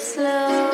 slow.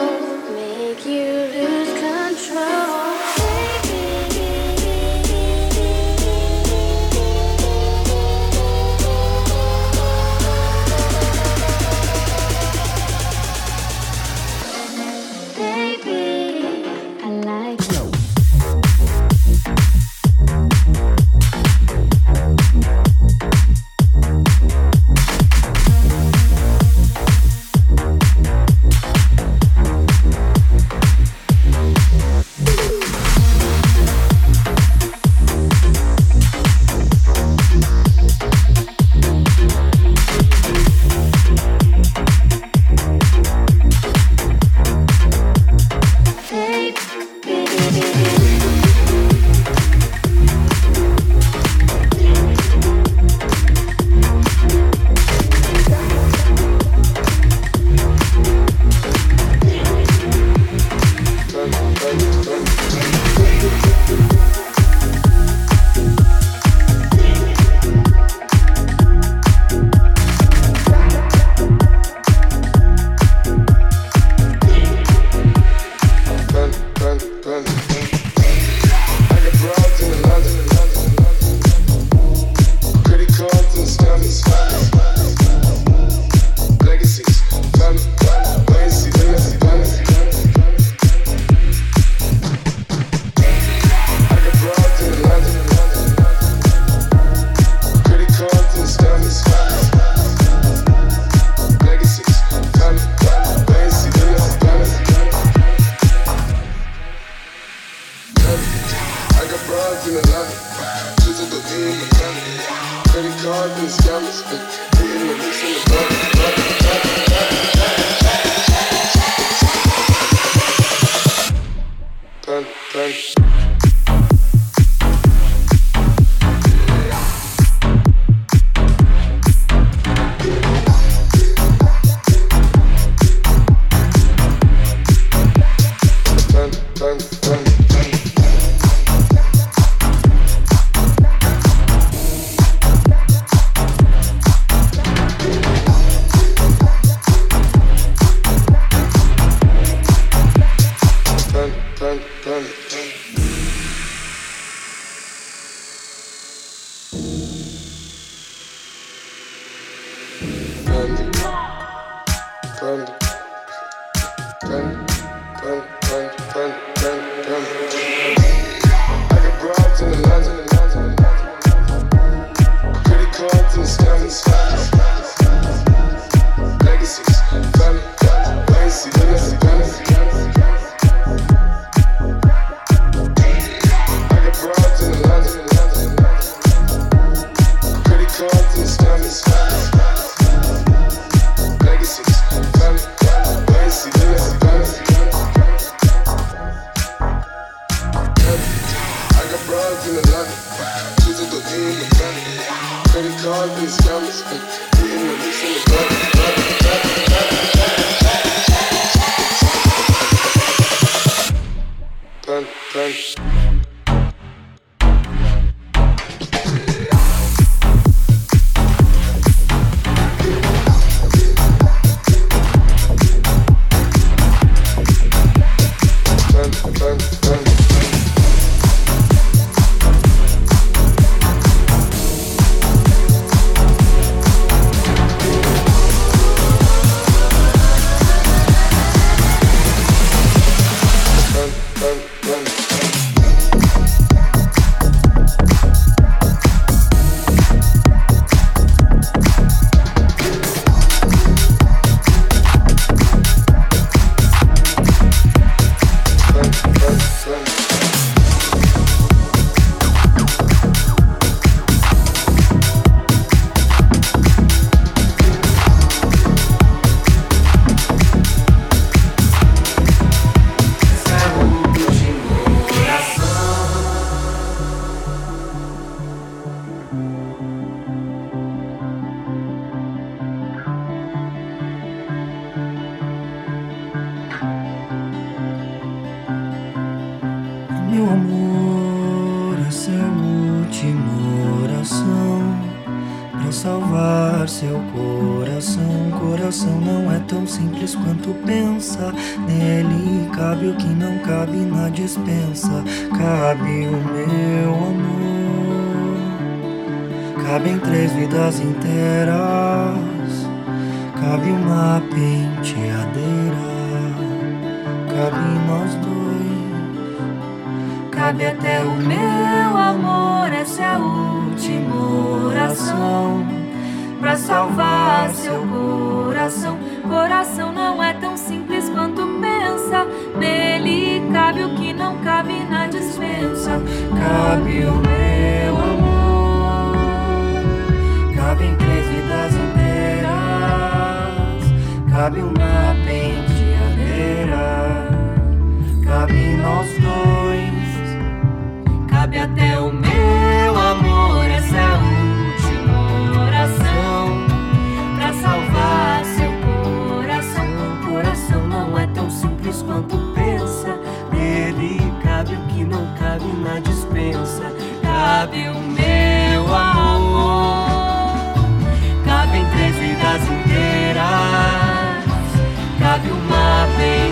cabe em nós dois. Cabe até o meu amor, essa é a última oração. Pra salvar seu coração. Coração não é tão simples quanto pensa. Nele cabe o que não cabe na dispensa. Cabe o meu amor. Cabe em três vidas inteiras. Cabe uma pente É o meu amor, essa é a última oração para salvar seu coração. O coração não é tão simples quanto pensa. Nele cabe o que não cabe na dispensa. Cabe o meu amor, cabe em três vidas inteiras, cabe uma bem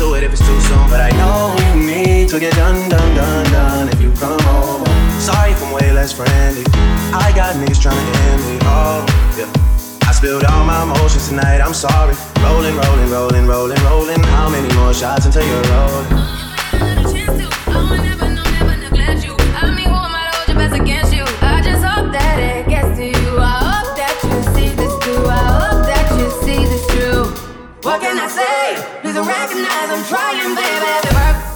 to it if it's too soon. But I know you need to get done, done, done, done if you come home, Sorry if I'm way less friendly. I got niggas trying to end me. Oh, yeah. I spilled all my emotions tonight, I'm sorry. Rolling, rolling, rolling, rolling, rolling. How many more shots until you're rolling? I never, never, never, glad you. I mean, who am I to hold your best against? What can I say? Please recognize I'm trying, baby.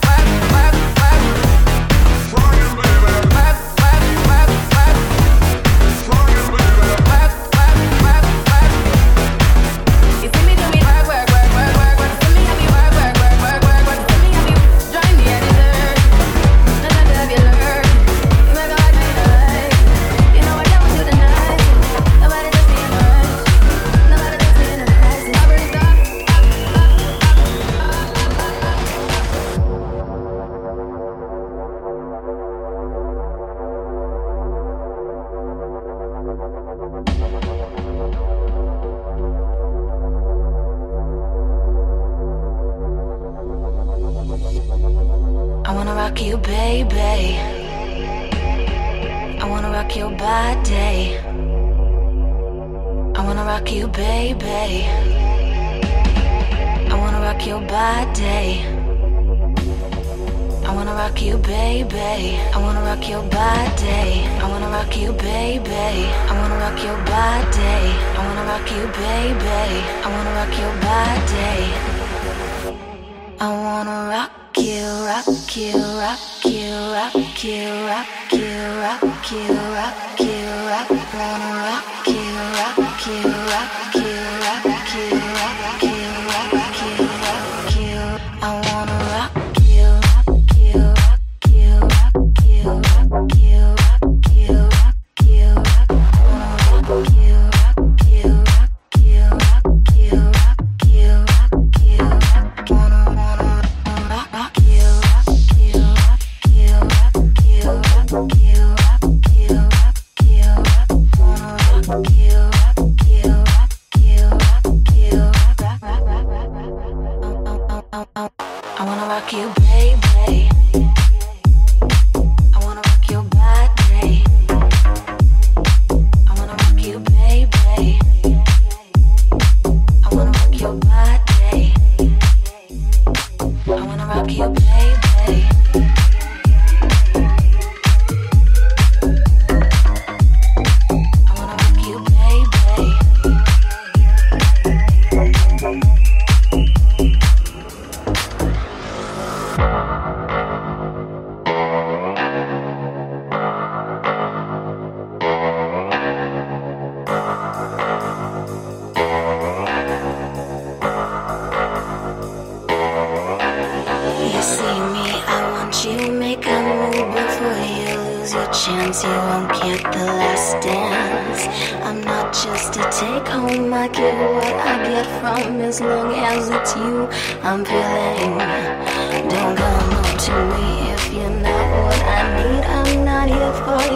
rock you, rock you, rock you, rock you, rock you, rock you, rock you, rock you.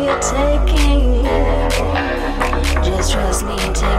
you're taking. Just trust me, take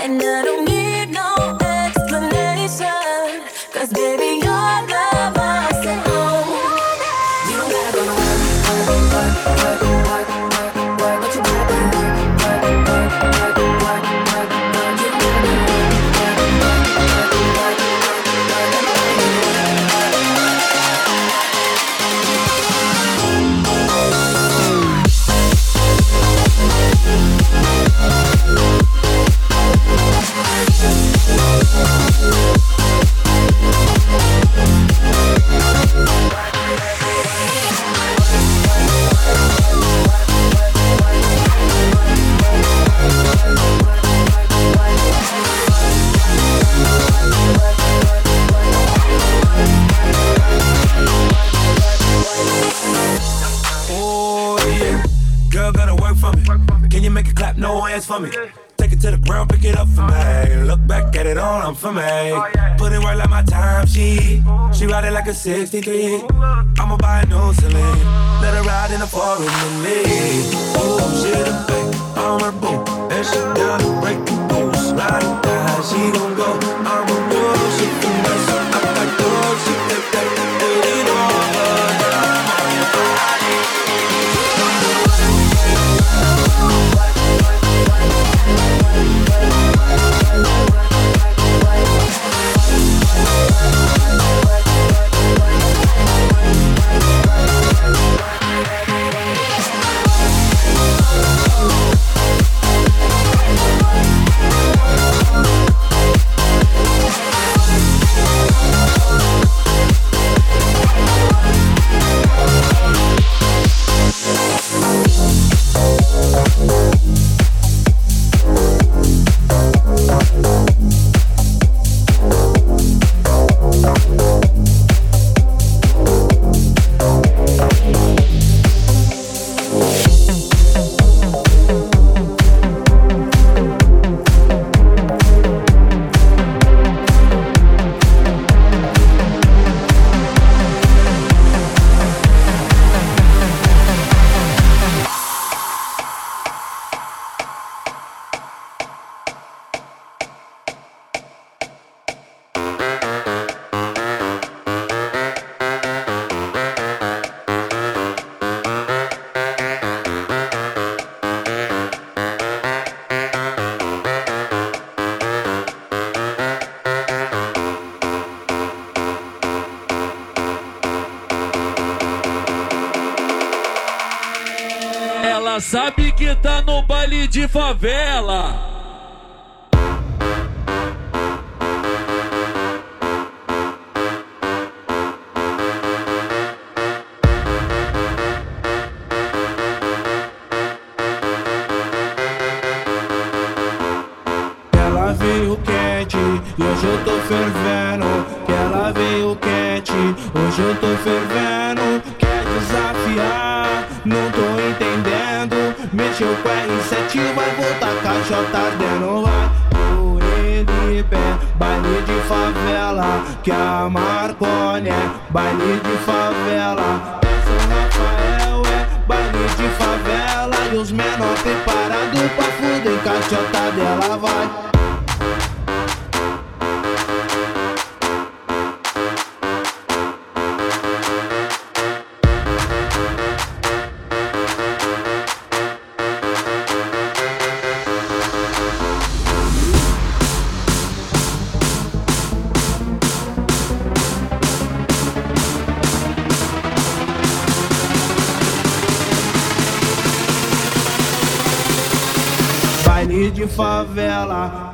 And I don't 63. I'ma buy a new Celine. Let her ride in the foreign with me. Oh, she the back on her boom. And she down to break the rules. Ride or die, she gon' de favela. Marconi é baile de favela. São Rafael é baile de favela. E os menor preparados pra fuder caixota dela vai favela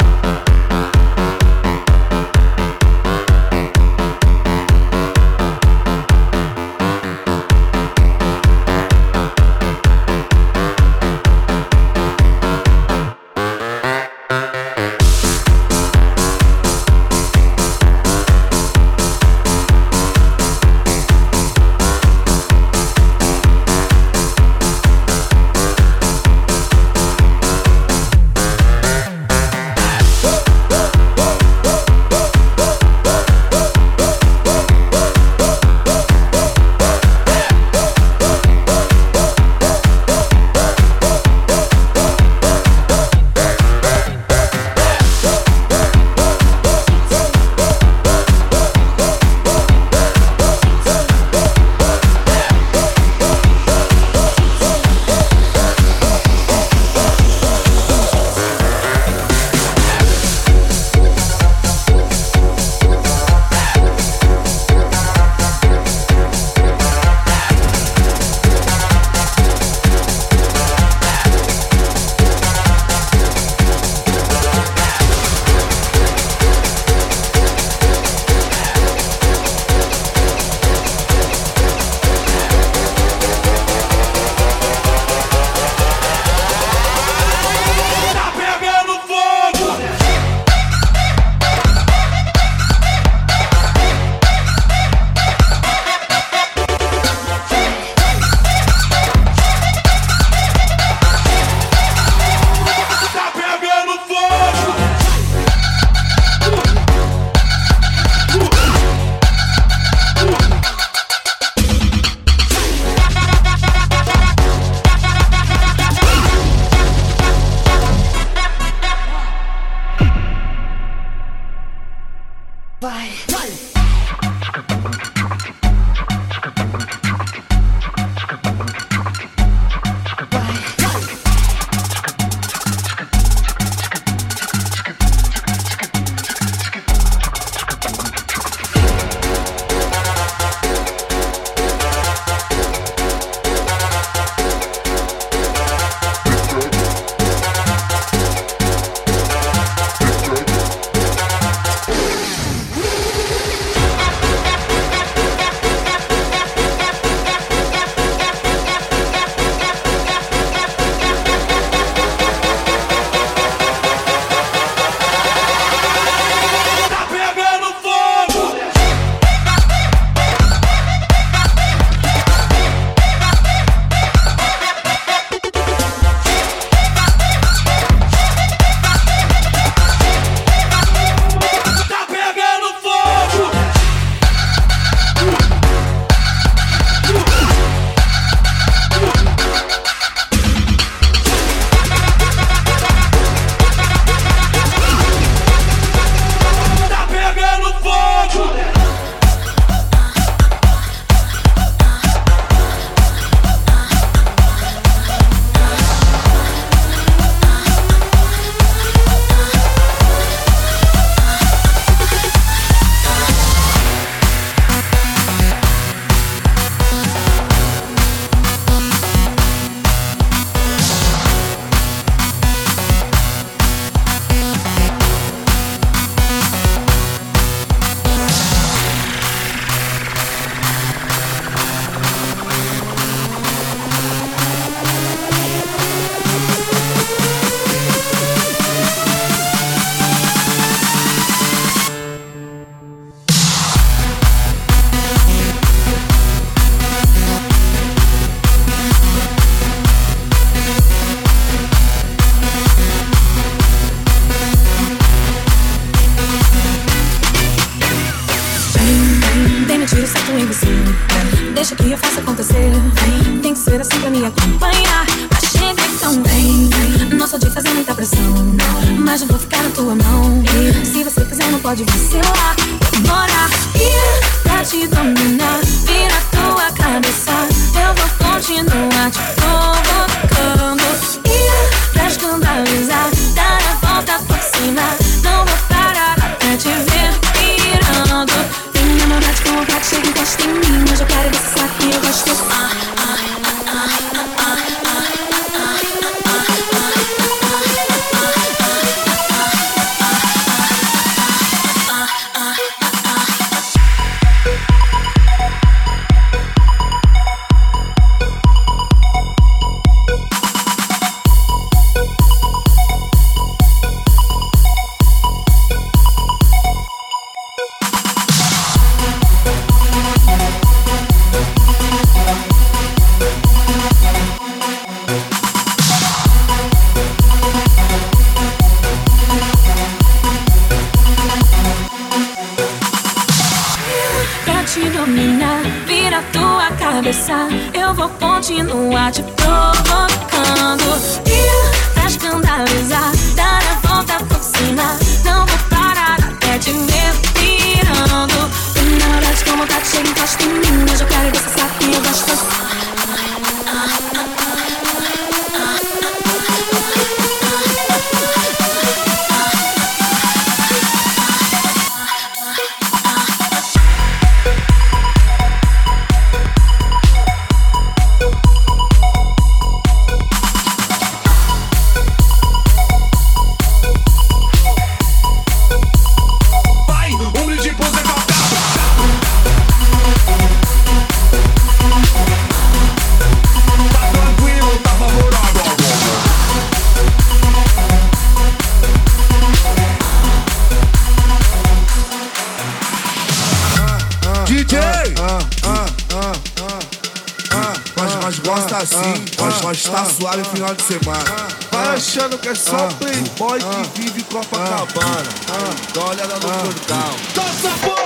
gosta ah, assim, nós, nós tá suave final de ah, semana. Ah, vai achando que é só playboy que vive Copacabana. Dá uma olhada no portal. Dança, porra!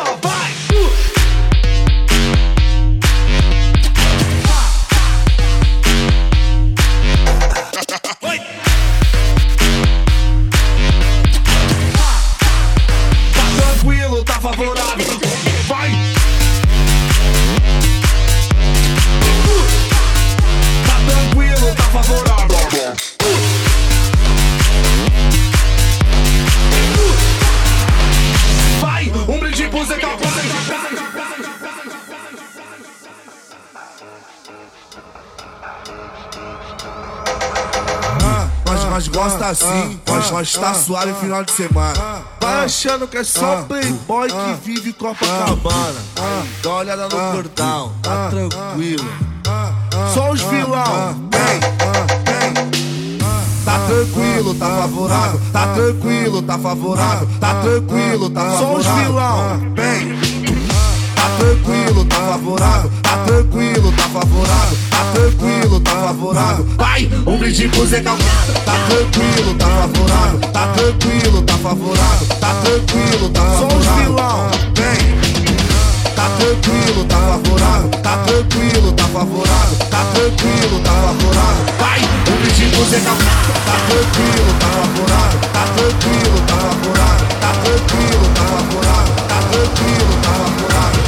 Assim, nós, nós tá suave final de semana. Vai achando que é só playboy que vive Copacabana. Dá uma olhada no cordão, tá tranquilo. Só os vilão, vem, vem. Tá tranquilo, tá favorável, tá tranquilo, tá favorável, tá tranquilo, tá favorável. Só os vilão, vem. Tá tranquilo, tá favorável, tá tranquilo, tá favorável, tá tranquilo, tá favorável. Vai, um brinde pro Zé Calcada. Tá tranquilo, tá favorável, tá tranquilo, tá favorável, tá tranquilo, tá favorável. Vem. Tá tranquilo, tá favorável, tá tranquilo, tá favorável, tá tranquilo, tá favorável. Vai, um brinde pro Zé Calcada. Tá tranquilo, tá favorável, tá tranquilo, tá favorável, tá tranquilo, tá favorável, tá tranquilo, tá tá favorável,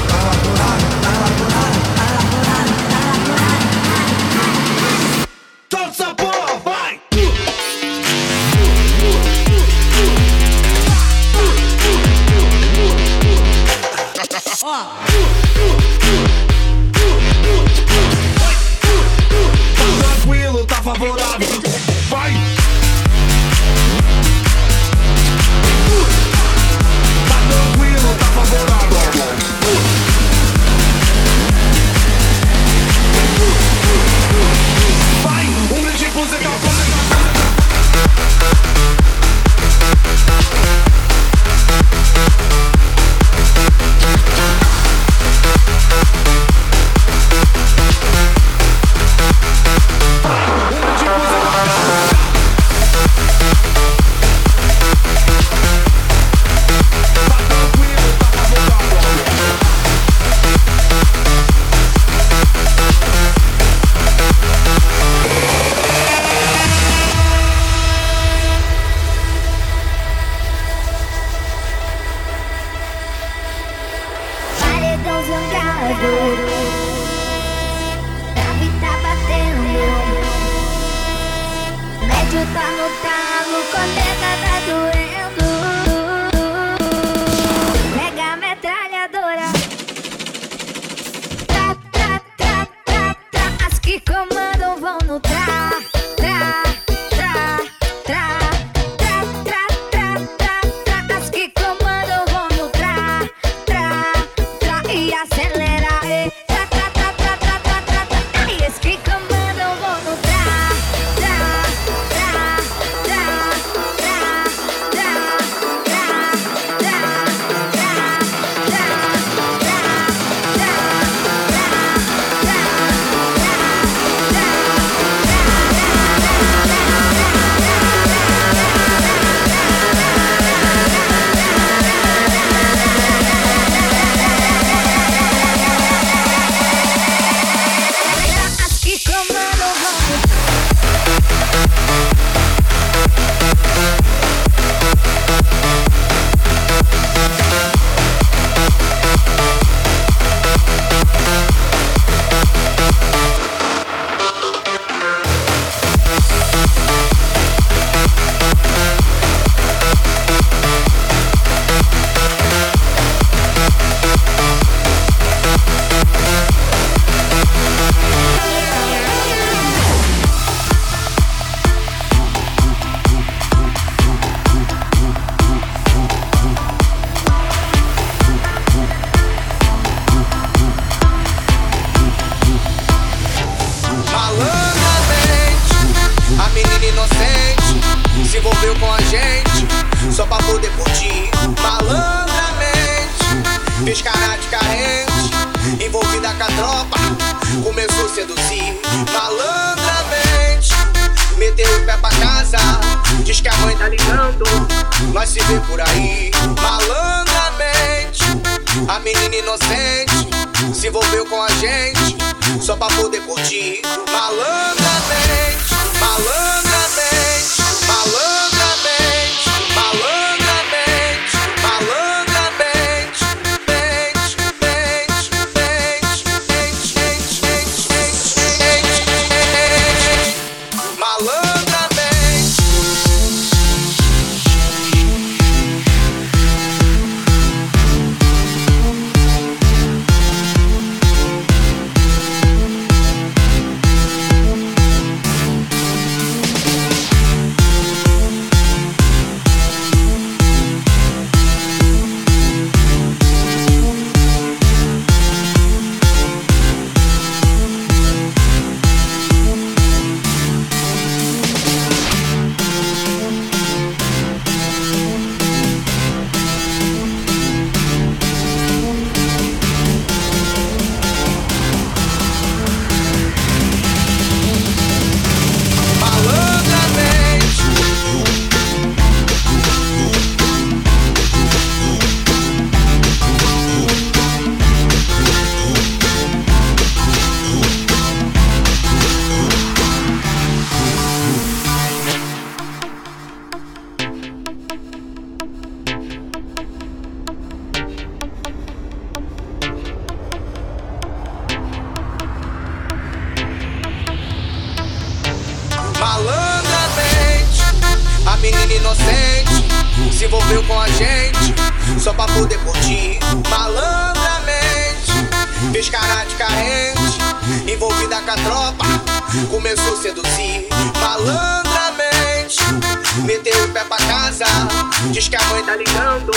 Diz que a mãe tá ligando,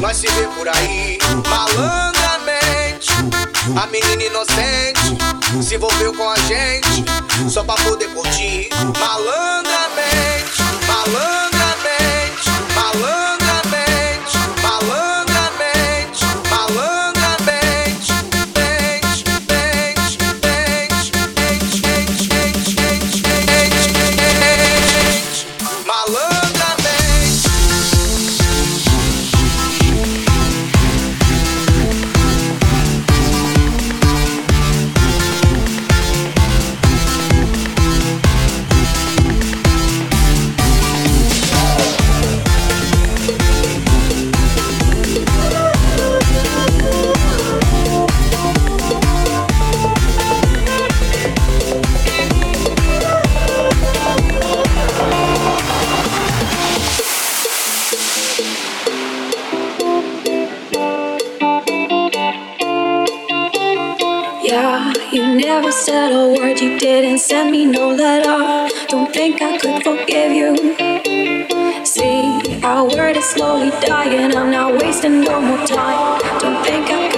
nós se vê por aí. Malandramente, a menina inocente se envolveu com a gente só pra poder curtir. Malandramente, malandramente. send me no letter. Don't think I could forgive you. See, our word is slowly dying. I'm not wasting no more time. Don't think I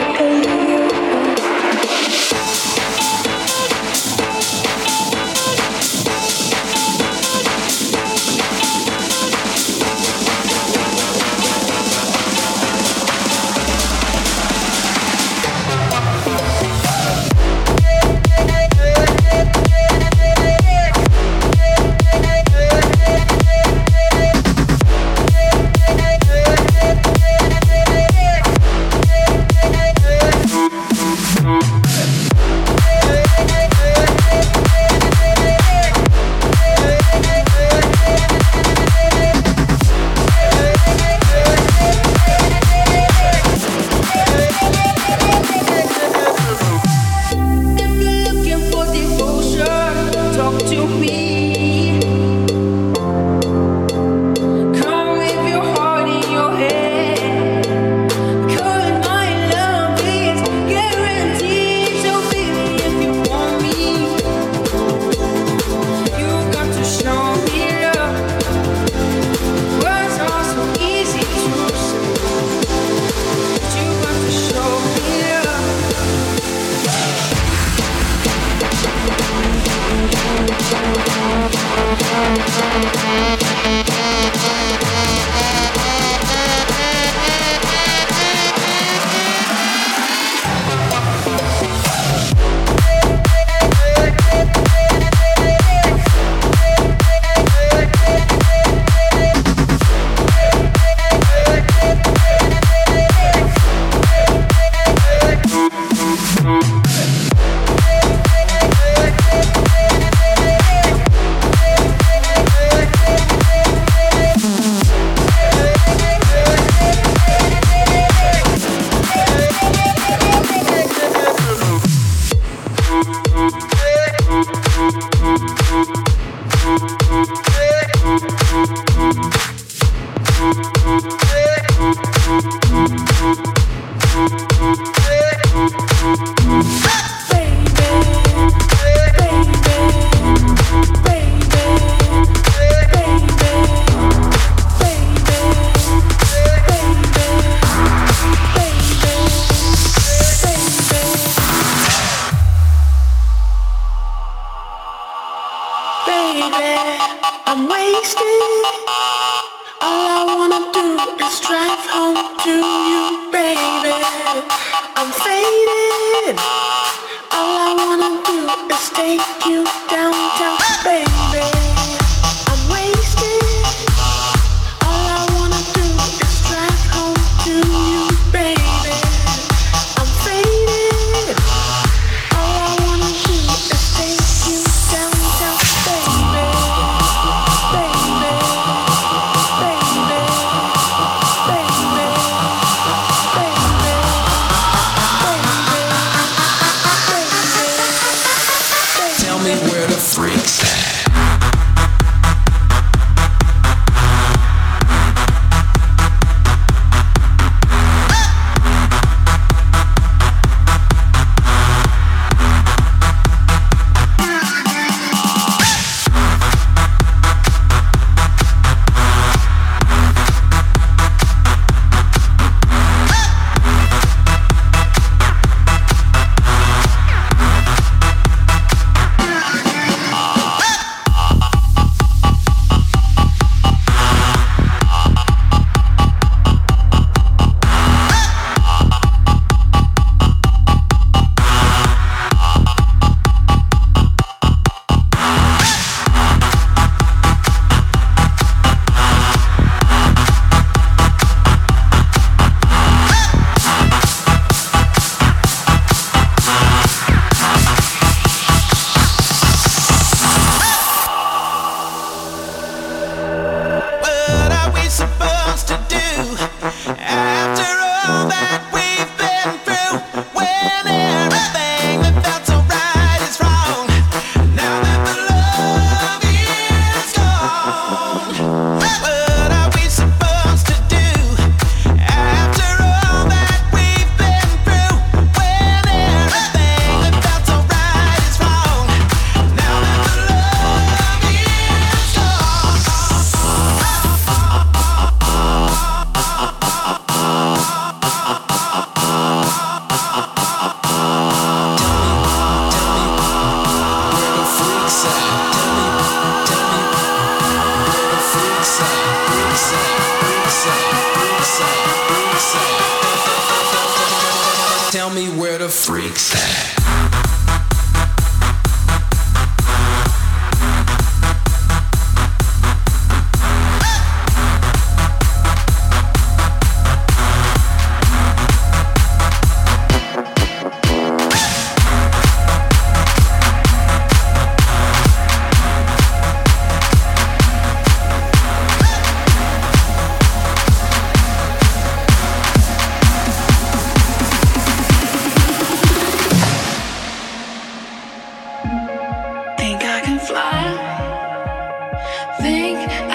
like